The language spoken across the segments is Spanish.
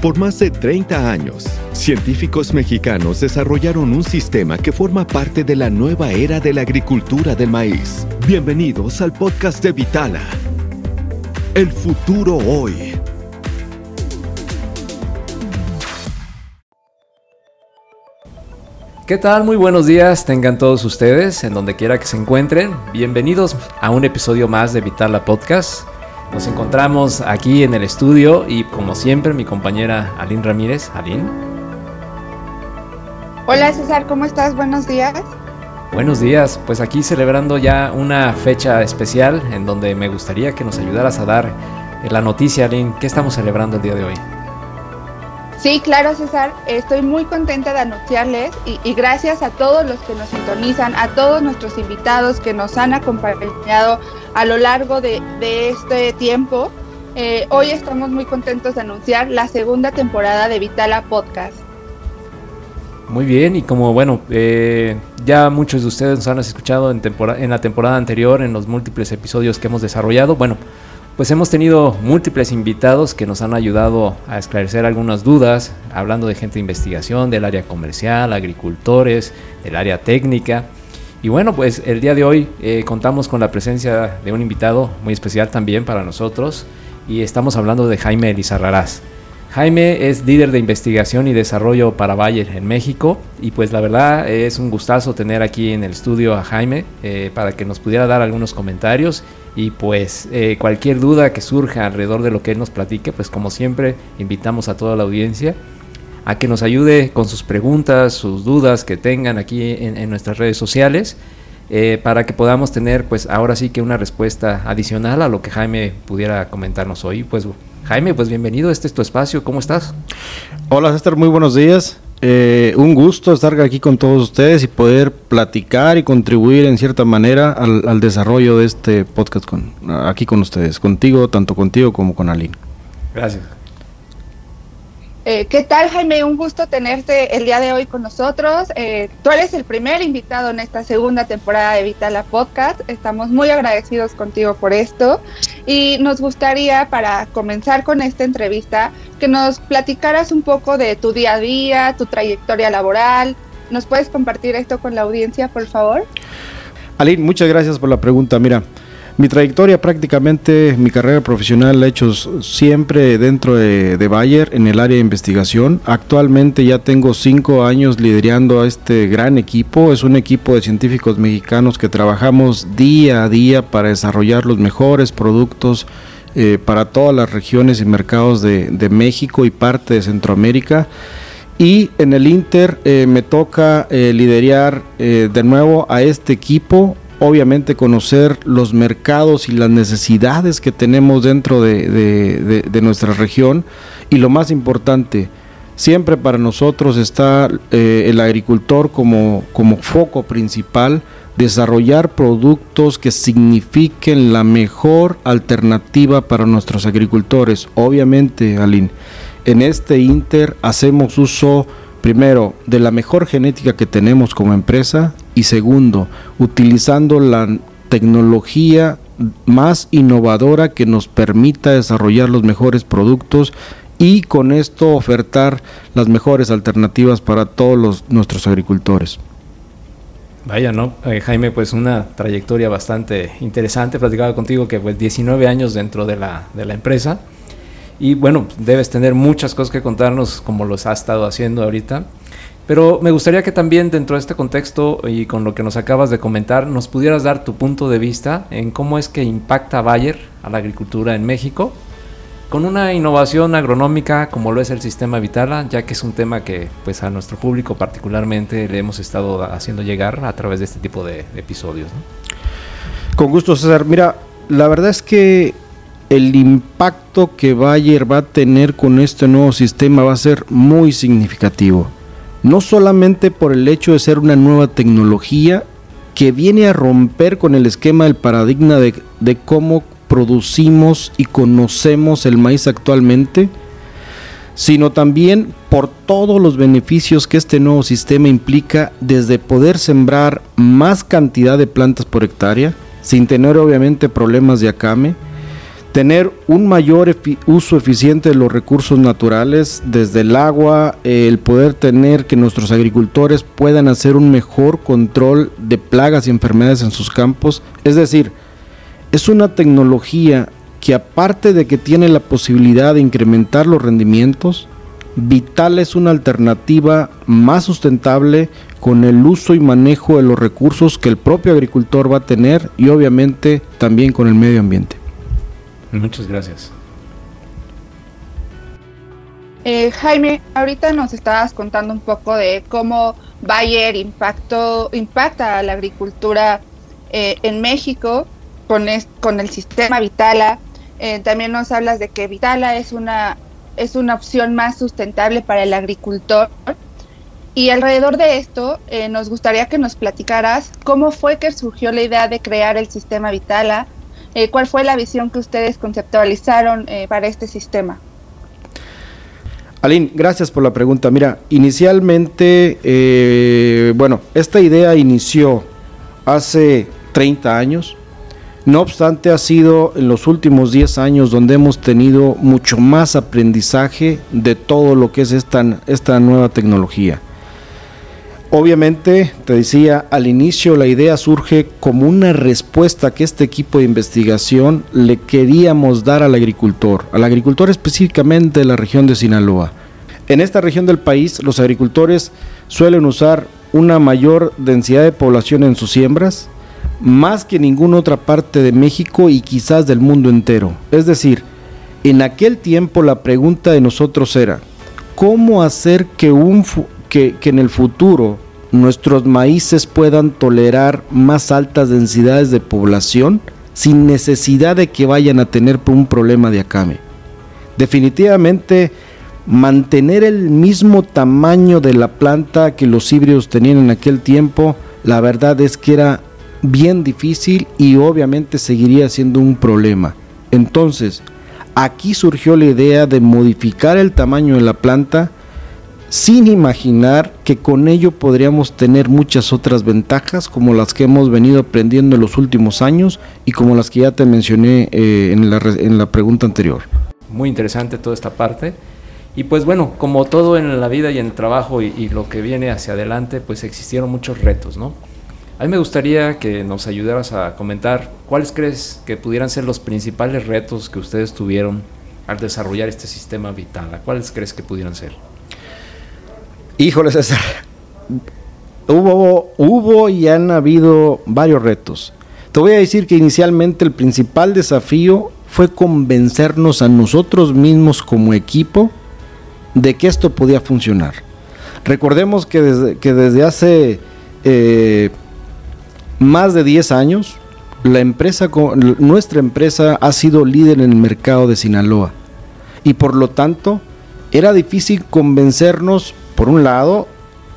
Por más de 30 años, científicos mexicanos desarrollaron un sistema que forma parte de la nueva era de la agricultura del maíz. Bienvenidos al podcast de Vitala. El futuro hoy. ¿Qué tal? Muy buenos días, tengan todos ustedes, en donde quiera que se encuentren. Bienvenidos a un episodio más de Vitala Podcast. Nos encontramos aquí en el estudio y como siempre mi compañera Aline Ramírez. Aline. Hola César, ¿cómo estás? Buenos días. Buenos días, pues aquí celebrando ya una fecha especial en donde me gustaría que nos ayudaras a dar la noticia, Aline. ¿Qué estamos celebrando el día de hoy? Sí, claro, César. Estoy muy contenta de anunciarles y, gracias a todos los que nos sintonizan, a todos nuestros invitados que nos han acompañado a lo largo de, este tiempo. Eh, hoy estamos muy contentos de anunciar la segunda temporada de Vitala Podcast. Muy bien, y como bueno, eh, ya muchos de ustedes nos han escuchado en, en la temporada anterior, en los múltiples episodios que hemos desarrollado, bueno, pues hemos tenido múltiples invitados que nos han ayudado a esclarecer algunas dudas, hablando de gente de investigación, del área comercial, agricultores, del área técnica. Y bueno, pues el día de hoy eh, contamos con la presencia de un invitado muy especial también para nosotros y estamos hablando de Jaime Elizarrarás. Jaime es líder de investigación y desarrollo para Bayer en México y pues la verdad es un gustazo tener aquí en el estudio a Jaime eh, para que nos pudiera dar algunos comentarios y pues eh, cualquier duda que surja alrededor de lo que él nos platique, pues como siempre invitamos a toda la audiencia a que nos ayude con sus preguntas, sus dudas que tengan aquí en, nuestras redes sociales. Eh, para que podamos tener pues ahora sí que una respuesta adicional a lo que Jaime pudiera comentarnos hoy. Pues Jaime, pues bienvenido, este es tu espacio, ¿cómo estás? Hola César, muy buenos días. Eh, un gusto estar aquí con todos ustedes y poder platicar y contribuir en cierta manera al, desarrollo de este podcast con, aquí con ustedes, contigo, tanto contigo como con Aline. Gracias. Eh, ¿Qué tal, Jaime? Un gusto tenerte el día de hoy con nosotros. Eh, tú eres el primer invitado en esta segunda temporada de Vitala Podcast. Estamos muy agradecidos contigo por esto. Y nos gustaría, para comenzar con esta entrevista, que nos platicaras un poco de tu día a día, tu trayectoria laboral. ¿Nos puedes compartir esto con la audiencia, por favor? Aline, muchas gracias por la pregunta. Mira, mi trayectoria prácticamente, mi carrera profesional la he hecho siempre dentro de, Bayer en el área de investigación. Actualmente ya tengo cinco años liderando a este gran equipo. Es un equipo de científicos mexicanos que trabajamos día a día para desarrollar los mejores productos eh, para todas las regiones y mercados de, México y parte de Centroamérica. Y en el Inter eh, me toca eh, liderar de nuevo a este equipo obviamente conocer los mercados y las necesidades que tenemos dentro de, nuestra región y lo más importante, siempre para nosotros está eh, el agricultor como, como foco principal, desarrollar productos que signifiquen la mejor alternativa para nuestros agricultores. Obviamente, Aline, en este Inter hacemos uso primero, de la mejor genética que tenemos como empresa y segundo, utilizando la tecnología más innovadora que nos permita desarrollar los mejores productos y con esto ofertar las mejores alternativas para todos los, nuestros agricultores. Vaya, ¿no? Eh, Jaime, pues una trayectoria bastante interesante. Platicaba contigo que pues 19 años dentro de la, de la empresa y bueno, debes tener muchas cosas que contarnos como los has estado haciendo ahorita. Pero me gustaría que también dentro de este contexto y con lo que nos acabas de comentar, nos pudieras dar tu punto de vista en cómo es que impacta Bayer a la agricultura en México con una innovación agronómica como lo es el sistema Vitala, ya que es un tema que pues a nuestro público particularmente le hemos estado haciendo llegar a través de este tipo de, episodios. Con gusto, César. Mira, la verdad es que el impacto que Bayer va a tener con este nuevo sistema va a ser muy significativo. No solamente por el hecho de ser una nueva tecnología que viene a romper con el esquema del paradigma de, cómo producimos y conocemos el maíz actualmente, sino también por todos los beneficios que este nuevo sistema implica desde poder sembrar más cantidad de plantas por hectárea, sin tener obviamente problemas de acame, tener un mayor uso eficiente de los recursos naturales, desde el agua, el poder tener que nuestros agricultores puedan hacer un mejor control de plagas y enfermedades en sus campos. Es decir, es una tecnología que aparte de que tiene la posibilidad de incrementar los rendimientos, Vital es una alternativa más sustentable con el uso y manejo de los recursos que el propio agricultor va a tener y obviamente también con el medio ambiente. Muchas gracias. Eh, Jaime, ahorita nos estabas contando un poco de cómo Bayer impactó, impacta a la agricultura eh, en México con, con el sistema Vitala. Eh, también nos hablas de que Vitala es una, es una opción más sustentable para el agricultor. Y alrededor de esto, nos gustaría que nos platicaras cómo fue que surgió la idea de crear el sistema Vitala, eh, ¿Cuál fue la visión que ustedes conceptualizaron eh, para este sistema? Aline, gracias por la pregunta. Mira, inicialmente, eh, bueno, esta idea inició hace 30 años. No obstante, ha sido en los últimos 10 años donde hemos tenido mucho más aprendizaje de todo lo que es esta, esta nueva tecnología. Obviamente, te decía, al inicio la idea surge como una respuesta que este equipo de investigación le queríamos dar al agricultor, al agricultor específicamente de la región de Sinaloa. En esta región del país, los agricultores suelen usar una mayor densidad de población en sus siembras, más que ninguna otra parte de México y quizás del mundo entero. Es decir, en aquel tiempo la pregunta de nosotros era, ¿cómo hacer que un, que, en el futuro nuestros maíces puedan tolerar más altas densidades de población sin necesidad de que vayan a tener un problema de acame. Definitivamente, mantener el mismo tamaño de la planta que los híbridos tenían en aquel tiempo, la verdad es que era bien difícil y obviamente seguiría siendo un problema. Entonces, aquí surgió la idea de modificar el tamaño de la planta sin imaginar que con ello podríamos tener muchas otras ventajas como las que hemos venido aprendiendo en los últimos años y como las que ya te mencioné eh, en, la, pregunta anterior. Muy interesante toda esta parte. Y pues bueno, como todo en la vida y en el trabajo y, y, lo que viene hacia adelante, pues existieron muchos retos, ¿no? A mí me gustaría que nos ayudaras a comentar cuáles crees que pudieran ser los principales retos que ustedes tuvieron al desarrollar este sistema vital. ¿Cuáles crees que pudieran ser? Híjole, César. Hubo, hubo y han habido varios retos. Te voy a decir que inicialmente el principal desafío fue convencernos a nosotros mismos como equipo de que esto podía funcionar. Recordemos que desde, que desde hace eh, más de 10 años, la empresa, nuestra empresa ha sido líder en el mercado de Sinaloa. Y por lo tanto, era difícil convencernos por un lado,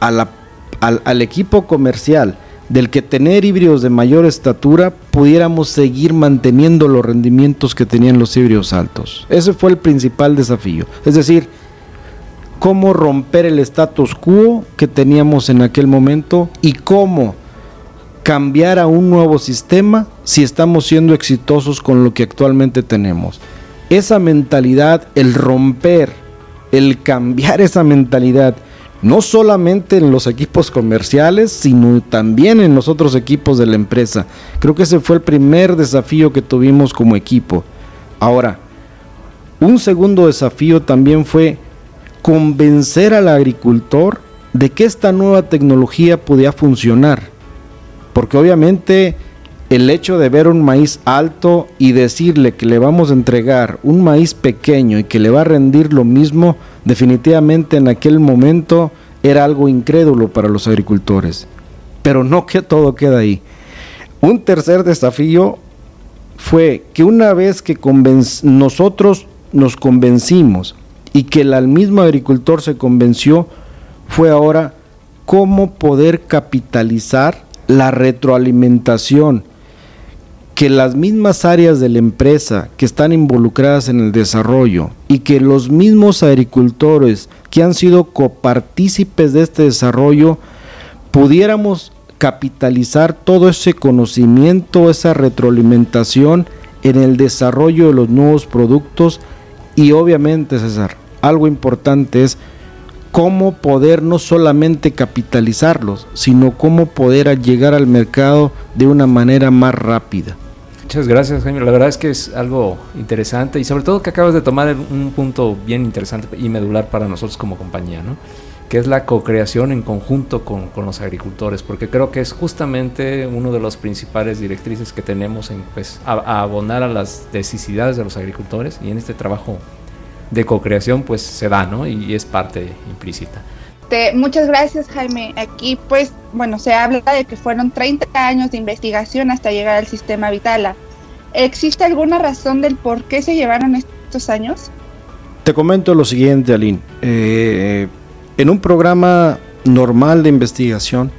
al, equipo comercial del que tener híbridos de mayor estatura pudiéramos seguir manteniendo los rendimientos que tenían los híbridos altos. Ese fue el principal desafío. Es decir, cómo romper el status quo que teníamos en aquel momento y cómo cambiar a un nuevo sistema si estamos siendo exitosos con lo que actualmente tenemos. Esa mentalidad, el romper, el cambiar esa mentalidad no solamente en los equipos comerciales, sino también en los otros equipos de la empresa. Creo que ese fue el primer desafío que tuvimos como equipo. Ahora, un segundo desafío también fue convencer al agricultor de que esta nueva tecnología podía funcionar. Porque obviamente el hecho de ver un maíz alto y decirle que le vamos a entregar un maíz pequeño y que le va a rendir lo mismo, definitivamente en aquel momento era algo incrédulo para los agricultores. Pero no que todo queda ahí. Un tercer desafío fue que una vez que nosotros nos convencimos y que el mismo agricultor se convenció, fue ahora cómo poder capitalizar la retroalimentación que las mismas áreas de la empresa que están involucradas en el desarrollo y que los mismos agricultores que han sido copartícipes de este desarrollo pudiéramos capitalizar todo ese conocimiento, esa retroalimentación en el desarrollo de los nuevos productos y obviamente, César, algo importante es cómo poder no solamente capitalizarlos, sino cómo poder llegar al mercado de una manera más rápida. Muchas gracias, Jaime. La verdad es que es algo interesante y sobre todo que acabas de tomar un punto bien interesante y medular para nosotros como compañía, ¿no? que es la co-creación en conjunto con, con, los agricultores, porque creo que es justamente uno de los principales directrices que tenemos en pues, a, abonar a las necesidades de los agricultores y en este trabajo de co-creación pues se da, ¿no? Y es parte implícita. Muchas gracias Jaime. Aquí pues, bueno, se habla de que fueron 30 años de investigación hasta llegar al sistema Vitala. ¿Existe alguna razón del por qué se llevaron estos años? Te comento lo siguiente, Aline. Eh, en un programa normal de investigación,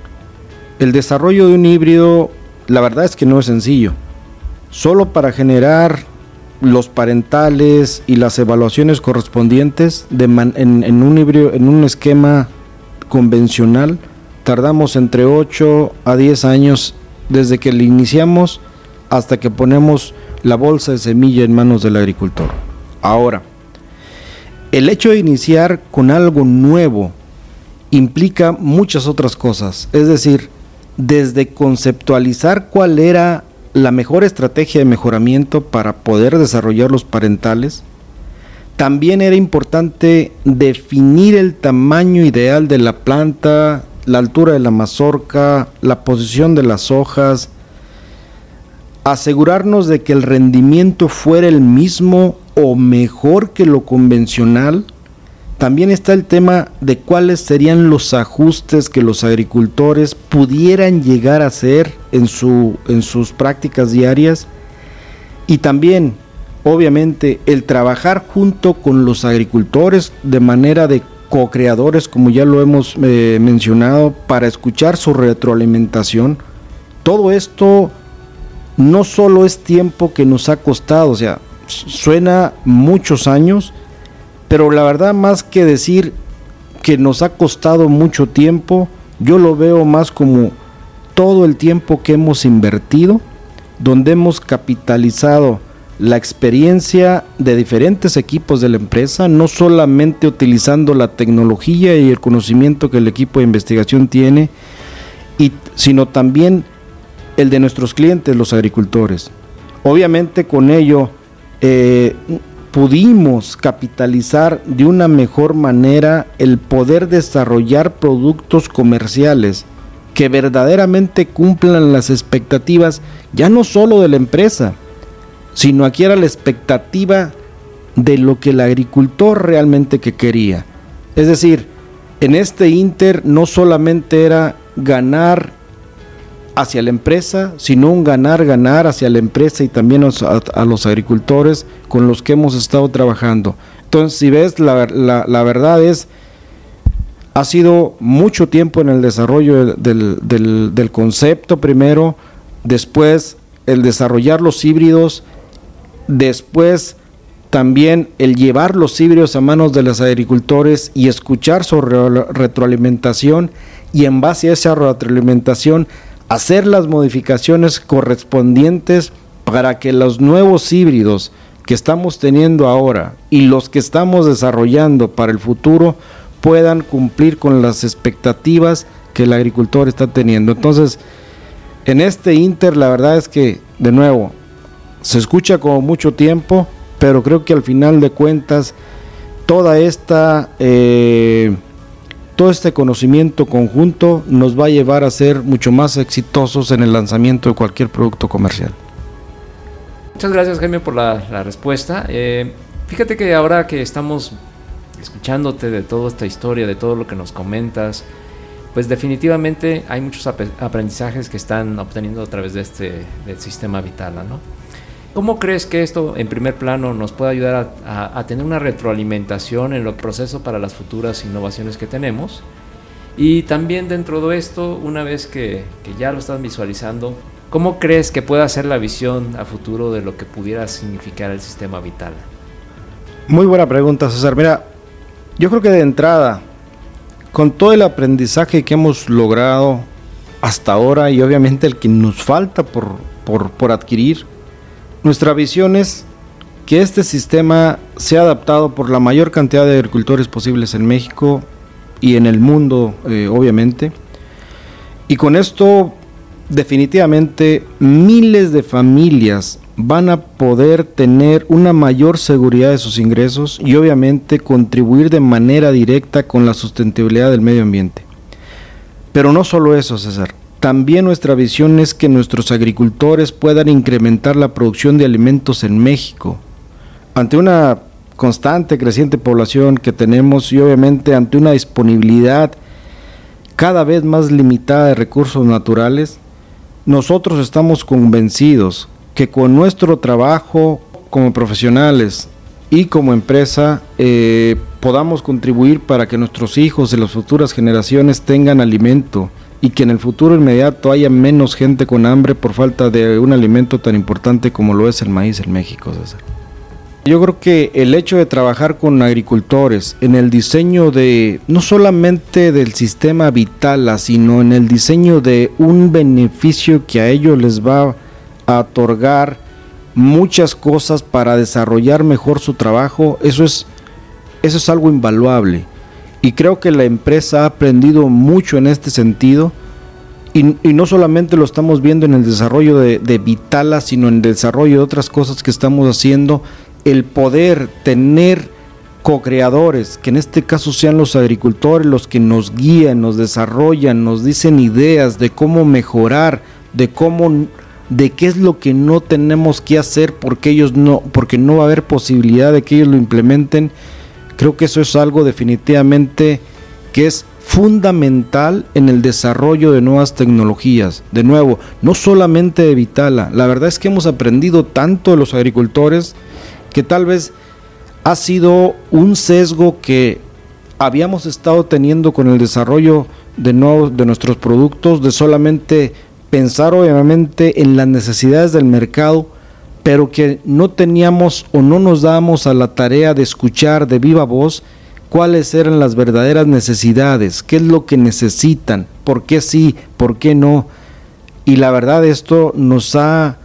el desarrollo de un híbrido, la verdad es que no es sencillo. Solo para generar los parentales y las evaluaciones correspondientes en, un híbrido, en un esquema convencional, tardamos entre 8 a 10 años desde que le iniciamos hasta que ponemos la bolsa de semilla en manos del agricultor. Ahora, el hecho de iniciar con algo nuevo implica muchas otras cosas. Es decir, desde conceptualizar cuál era la mejor estrategia de mejoramiento para poder desarrollar los parentales, también era importante definir el tamaño ideal de la planta, la altura de la mazorca, la posición de las hojas, asegurarnos de que el rendimiento fuera el mismo o mejor que lo convencional. También está el tema de cuáles serían los ajustes que los agricultores pudieran llegar a hacer en, su, en sus prácticas diarias. Y también, obviamente, el trabajar junto con los agricultores de manera de co-creadores, como ya lo hemos eh, mencionado, para escuchar su retroalimentación. Todo esto no solo es tiempo que nos ha costado, o sea, suena muchos años, pero la verdad más que decir que nos ha costado mucho tiempo, yo lo veo más como todo el tiempo que hemos invertido, donde hemos capitalizado la experiencia de diferentes equipos de la empresa, no solamente utilizando la tecnología y el conocimiento que el equipo de investigación tiene, y, sino también el de nuestros clientes, los agricultores. Obviamente con ello eh, pudimos capitalizar de una mejor manera el poder desarrollar productos comerciales que verdaderamente cumplan las expectativas ya no solo de la empresa, sino aquí era la expectativa de lo que el agricultor realmente que quería. Es decir, en este Inter no solamente era ganar hacia la empresa, sino un ganar-ganar hacia la empresa y también a, los agricultores con los que hemos estado trabajando. Entonces, si ves, la, la, verdad es, ha sido mucho tiempo en el desarrollo del, del concepto primero, después el desarrollar los híbridos, después también el llevar los híbridos a manos de los agricultores y escuchar su retroalimentación y en base a esa retroalimentación hacer las modificaciones correspondientes para que los nuevos híbridos que estamos teniendo ahora y los que estamos desarrollando para el futuro puedan cumplir con las expectativas que el agricultor está teniendo. Entonces, en este Inter la verdad es que, de nuevo, se escucha como mucho tiempo, pero creo que al final de cuentas, toda esta... Eh, todo este conocimiento conjunto nos va a llevar a ser mucho más exitosos en el lanzamiento de cualquier producto comercial. Muchas gracias Jaime por la, respuesta. Eh, fíjate que ahora que estamos escuchándote de toda esta historia, de todo lo que nos comentas, pues definitivamente hay muchos aprendizajes que están obteniendo a través de este del sistema Vitala, ¿no? ¿Cómo crees que esto, en primer plano, nos puede ayudar a, tener una retroalimentación en el proceso para las futuras innovaciones que tenemos? Y también dentro de esto, una vez que, ya lo estás visualizando, ¿cómo crees que pueda ser la visión a futuro de lo que pudiera significar el sistema vital? Muy buena pregunta, César. Mira, yo creo que de entrada, con todo el aprendizaje que hemos logrado hasta ahora y obviamente el que nos falta por, por, por adquirir, Nuestra visión es que este sistema sea adaptado por la mayor cantidad de agricultores posibles en México y en el mundo, eh, obviamente. Y con esto, definitivamente, miles de familias van a poder tener una mayor seguridad de sus ingresos y obviamente contribuir de manera directa con la sustentabilidad del medio ambiente. Pero no solo eso, César. También nuestra visión es que nuestros agricultores puedan incrementar la producción de alimentos en México. Ante una constante, creciente población que tenemos y obviamente ante una disponibilidad cada vez más limitada de recursos naturales, nosotros estamos convencidos que con nuestro trabajo como profesionales y como empresa eh, podamos contribuir para que nuestros hijos y las futuras generaciones tengan alimento y que en el futuro inmediato haya menos gente con hambre por falta de un alimento tan importante como lo es el maíz en México. Yo creo que el hecho de trabajar con agricultores en el diseño de no solamente del sistema Vitala, sino en el diseño de un beneficio que a ellos les va a otorgar muchas cosas para desarrollar mejor su trabajo, eso es, eso es algo invaluable. Y creo que la empresa ha aprendido mucho en este sentido. Y, no solamente lo estamos viendo en el desarrollo de, Vitala, sino en el desarrollo de otras cosas que estamos haciendo. El poder tener co-creadores, que en este caso sean los agricultores los que nos guían, nos desarrollan, nos dicen ideas de cómo mejorar, de cómo de qué es lo que no tenemos que hacer porque ellos no porque no va a haber posibilidad de que ellos lo implementen creo que eso es algo definitivamente que es fundamental en el desarrollo de nuevas tecnologías. De nuevo no solamente de Vitala. La verdad es que hemos aprendido tanto de los agricultores que tal vez ha sido un sesgo que habíamos estado teniendo con el desarrollo de nuevos de nuestros productos de solamente pensar obviamente en las necesidades del mercado, pero que no teníamos o no nos dábamos a la tarea de escuchar de viva voz cuáles eran las verdaderas necesidades, qué es lo que necesitan, por qué sí, por qué no. Y la verdad esto nos ha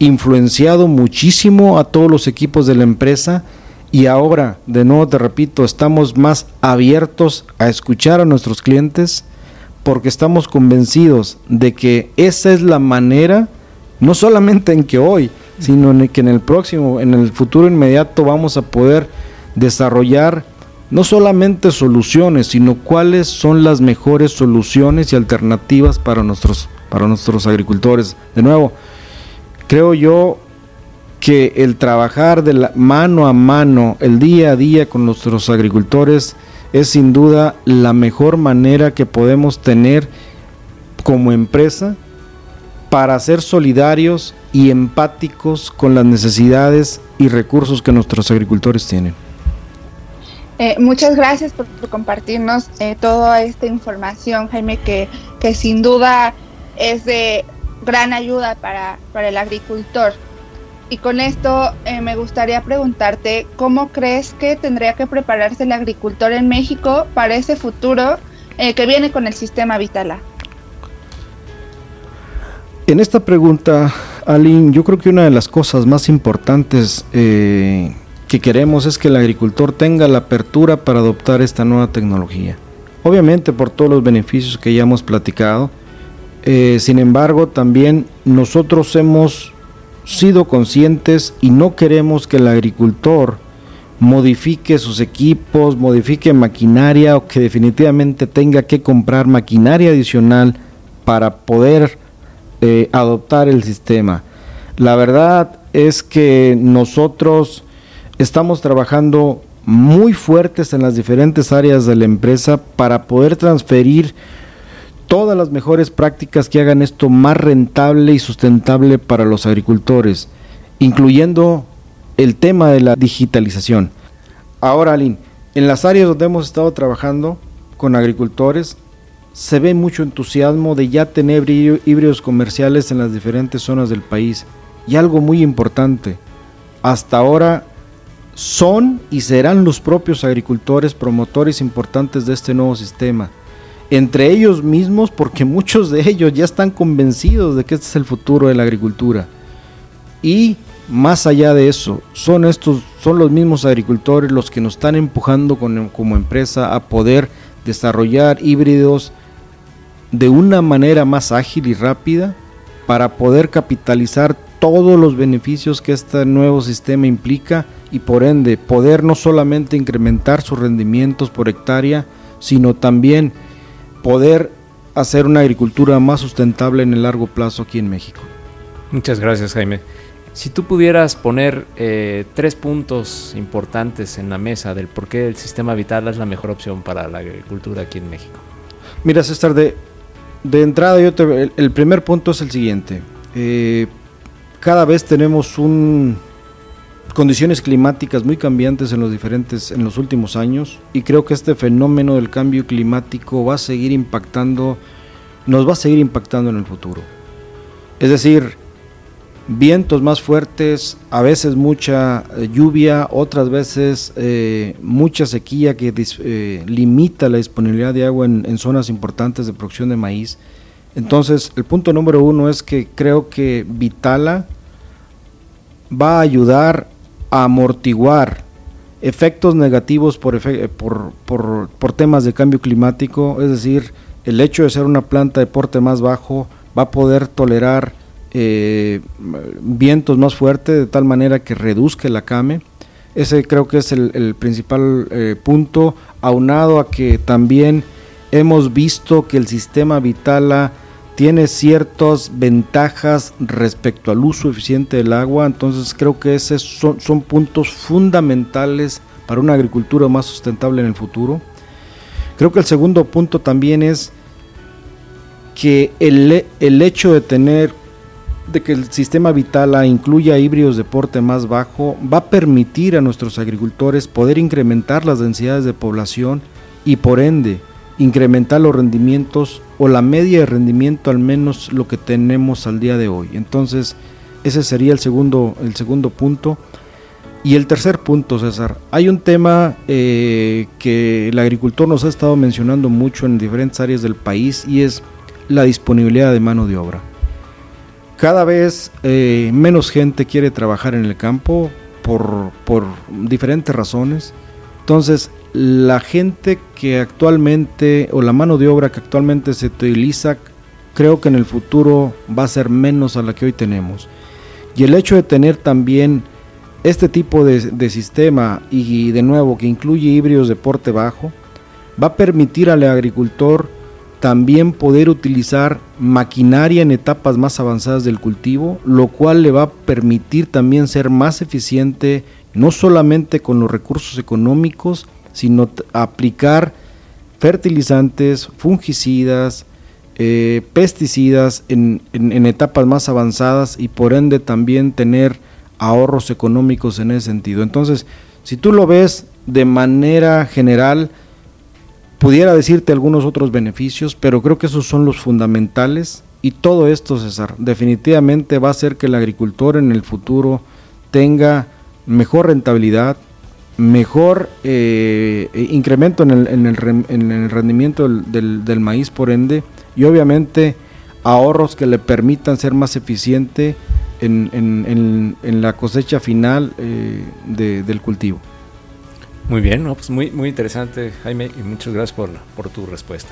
influenciado muchísimo a todos los equipos de la empresa y ahora, de nuevo te repito, estamos más abiertos a escuchar a nuestros clientes, porque estamos convencidos de que esa es la manera, no solamente en que hoy, sino en que en el próximo, en el futuro inmediato vamos a poder desarrollar no solamente soluciones, sino cuáles son las mejores soluciones y alternativas para nuestros, para nuestros agricultores. De nuevo, creo yo que el trabajar de la mano a mano, el día a día con nuestros agricultores, es sin duda la mejor manera que podemos tener como empresa para ser solidarios y empáticos con las necesidades y recursos que nuestros agricultores tienen. Eh, muchas gracias por, compartirnos eh, toda esta información, Jaime, que, que sin duda es de gran ayuda para, para el agricultor. Y con esto eh, me gustaría preguntarte, ¿cómo crees que tendría que prepararse el agricultor en México para ese futuro que viene con el sistema Vitala? En esta pregunta, Aline, yo creo que una de las cosas más importantes eh, que queremos es que el agricultor tenga la apertura para adoptar esta nueva tecnología. Obviamente por todos los beneficios que ya hemos platicado, sin embargo también nosotros hemos sido conscientes y no queremos que el agricultor modifique sus equipos, modifique maquinaria o que definitivamente tenga que comprar maquinaria adicional para poder eh, adoptar el sistema. La verdad es que nosotros estamos trabajando muy fuertes en las diferentes áreas de la empresa para poder transferir todas las mejores prácticas que hagan esto más rentable y sustentable para los agricultores, incluyendo el tema de la digitalización. Ahora, Aline, en las áreas donde hemos estado trabajando con agricultores, se ve mucho entusiasmo de ya tener híbridos comerciales en las diferentes zonas del país. Y algo muy importante, hasta ahora son y serán los propios agricultores promotores importantes de este nuevo sistema entre ellos mismos porque muchos de ellos ya están convencidos de que este es el futuro de la agricultura. Y más allá de eso, son estos, son los mismos agricultores los que nos están empujando como empresa a poder desarrollar híbridos de una manera más ágil y rápida para poder capitalizar todos los beneficios que este nuevo sistema implica y por ende poder no solamente incrementar sus rendimientos por hectárea, sino también poder hacer una agricultura más sustentable en el largo plazo aquí en México. Muchas gracias Jaime. Si tú pudieras poner eh, tres puntos importantes en la mesa del por qué el sistema vital es la mejor opción para la agricultura aquí en México. Mira, César, de, de entrada yo el, primer punto es el siguiente. Eh, cada vez tenemos un, condiciones climáticas muy cambiantes en los diferentes en los últimos años y creo que este fenómeno del cambio climático va a seguir impactando nos va a seguir impactando en el futuro. Es decir, vientos más fuertes, a veces mucha eh, lluvia, otras veces eh, mucha sequía que eh, limita la disponibilidad de agua en, zonas importantes de producción de maíz. Entonces, el punto número uno es que creo que Vitala va a ayudar a amortiguar efectos negativos por, por, por, temas de cambio climático, es decir, el hecho de ser una planta de porte más bajo va a poder tolerar eh, vientos más fuertes de tal manera que reduzca la came. Ese creo que es el, principal eh, punto, aunado a que también hemos visto que el sistema Vitala tiene ciertas ventajas respecto al uso eficiente del agua, entonces creo que esos son, puntos fundamentales para una agricultura más sustentable en el futuro. Creo que el segundo punto también es que el, el hecho de tener, de que el sistema Vitala incluya híbridos de porte más bajo, va a permitir a nuestros agricultores poder incrementar las densidades de población y por ende incrementar los rendimientos o la media de rendimiento al menos lo que tenemos al día de hoy. Entonces, ese sería el segundo, el segundo punto. Y el tercer punto, César, hay un tema eh, que el agricultor nos ha estado mencionando mucho en diferentes áreas del país y es la disponibilidad de mano de obra. Cada vez eh, menos gente quiere trabajar en el campo por, por diferentes razones. Entonces, la gente que actualmente, o la mano de obra que actualmente se utiliza, creo que en el futuro va a ser menos a la que hoy tenemos. Y el hecho de tener también este tipo de, sistema y de nuevo que incluye híbridos de porte bajo, va a permitir al agricultor también poder utilizar maquinaria en etapas más avanzadas del cultivo, lo cual le va a permitir también ser más eficiente no solamente con los recursos económicos, sino aplicar fertilizantes, fungicidas, eh, pesticidas en, etapas más avanzadas y por ende también tener ahorros económicos en ese sentido. Entonces, si tú lo ves de manera general, pudiera decirte algunos otros beneficios, pero creo que esos son los fundamentales y todo esto, César, definitivamente va a hacer que el agricultor en el futuro tenga mejor rentabilidad, mejor eh, eh, incremento en el, en, el, en el, rendimiento del, del, maíz, por ende, y obviamente ahorros que le permitan ser más eficiente en, la cosecha final eh, del cultivo. Muy bien, pues muy, muy interesante, Jaime, y muchas gracias por, por tu respuesta.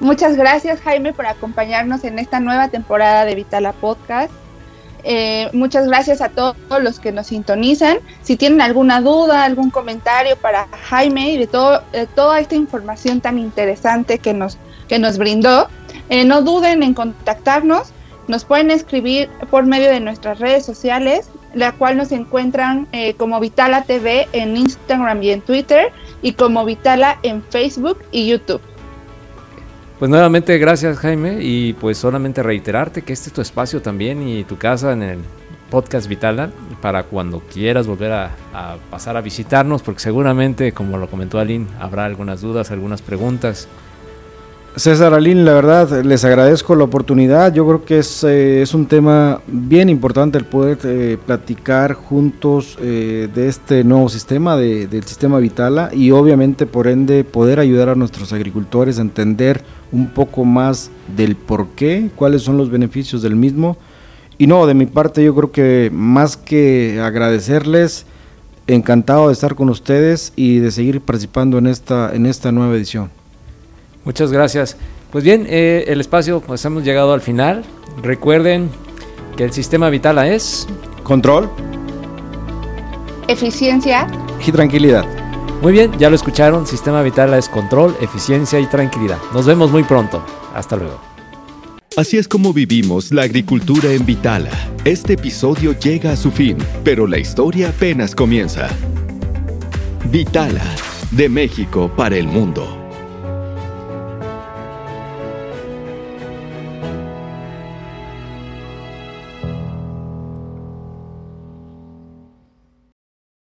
Muchas gracias, Jaime, por acompañarnos en esta nueva temporada de Vitala Podcast. Eh, muchas gracias a todos los que nos sintonizan. Si tienen alguna duda, algún comentario para Jaime y de, todo, toda esta información tan interesante que nos, que nos brindó, eh, no duden en contactarnos. Nos pueden escribir por medio de nuestras redes sociales, la cual nos encuentran eh, como Vitala TV en Instagram y en Twitter y como Vitala en Facebook y YouTube. Pues nuevamente gracias Jaime y pues solamente reiterarte que este es tu espacio también y tu casa en el podcast Vitala para cuando quieras volver a, pasar a visitarnos porque seguramente como lo comentó Aline habrá algunas dudas, algunas preguntas César Alín, la verdad, les agradezco la oportunidad. Yo creo que es, eh, es un tema bien importante el poder eh, platicar juntos eh, de este nuevo sistema, de, del sistema Vitala, y obviamente, por ende, poder ayudar a nuestros agricultores a entender un poco más del por qué, cuáles son los beneficios del mismo, Y no, de mi parte yo creo que más que agradecerles, encantado de estar con ustedes y de seguir participando en esta, en esta nueva edición. Muchas gracias. Pues bien, eh, el espacio, pues hemos llegado al final. Recuerden que el sistema Vitala es... Control. Eficiencia. Y tranquilidad. Muy bien, ya lo escucharon. Sistema Vitala es control, eficiencia y tranquilidad. Nos vemos muy pronto. Hasta luego. Así es como vivimos la agricultura en Vitala. Este episodio llega a su fin, pero la historia apenas comienza. Vitala, de México para el mundo.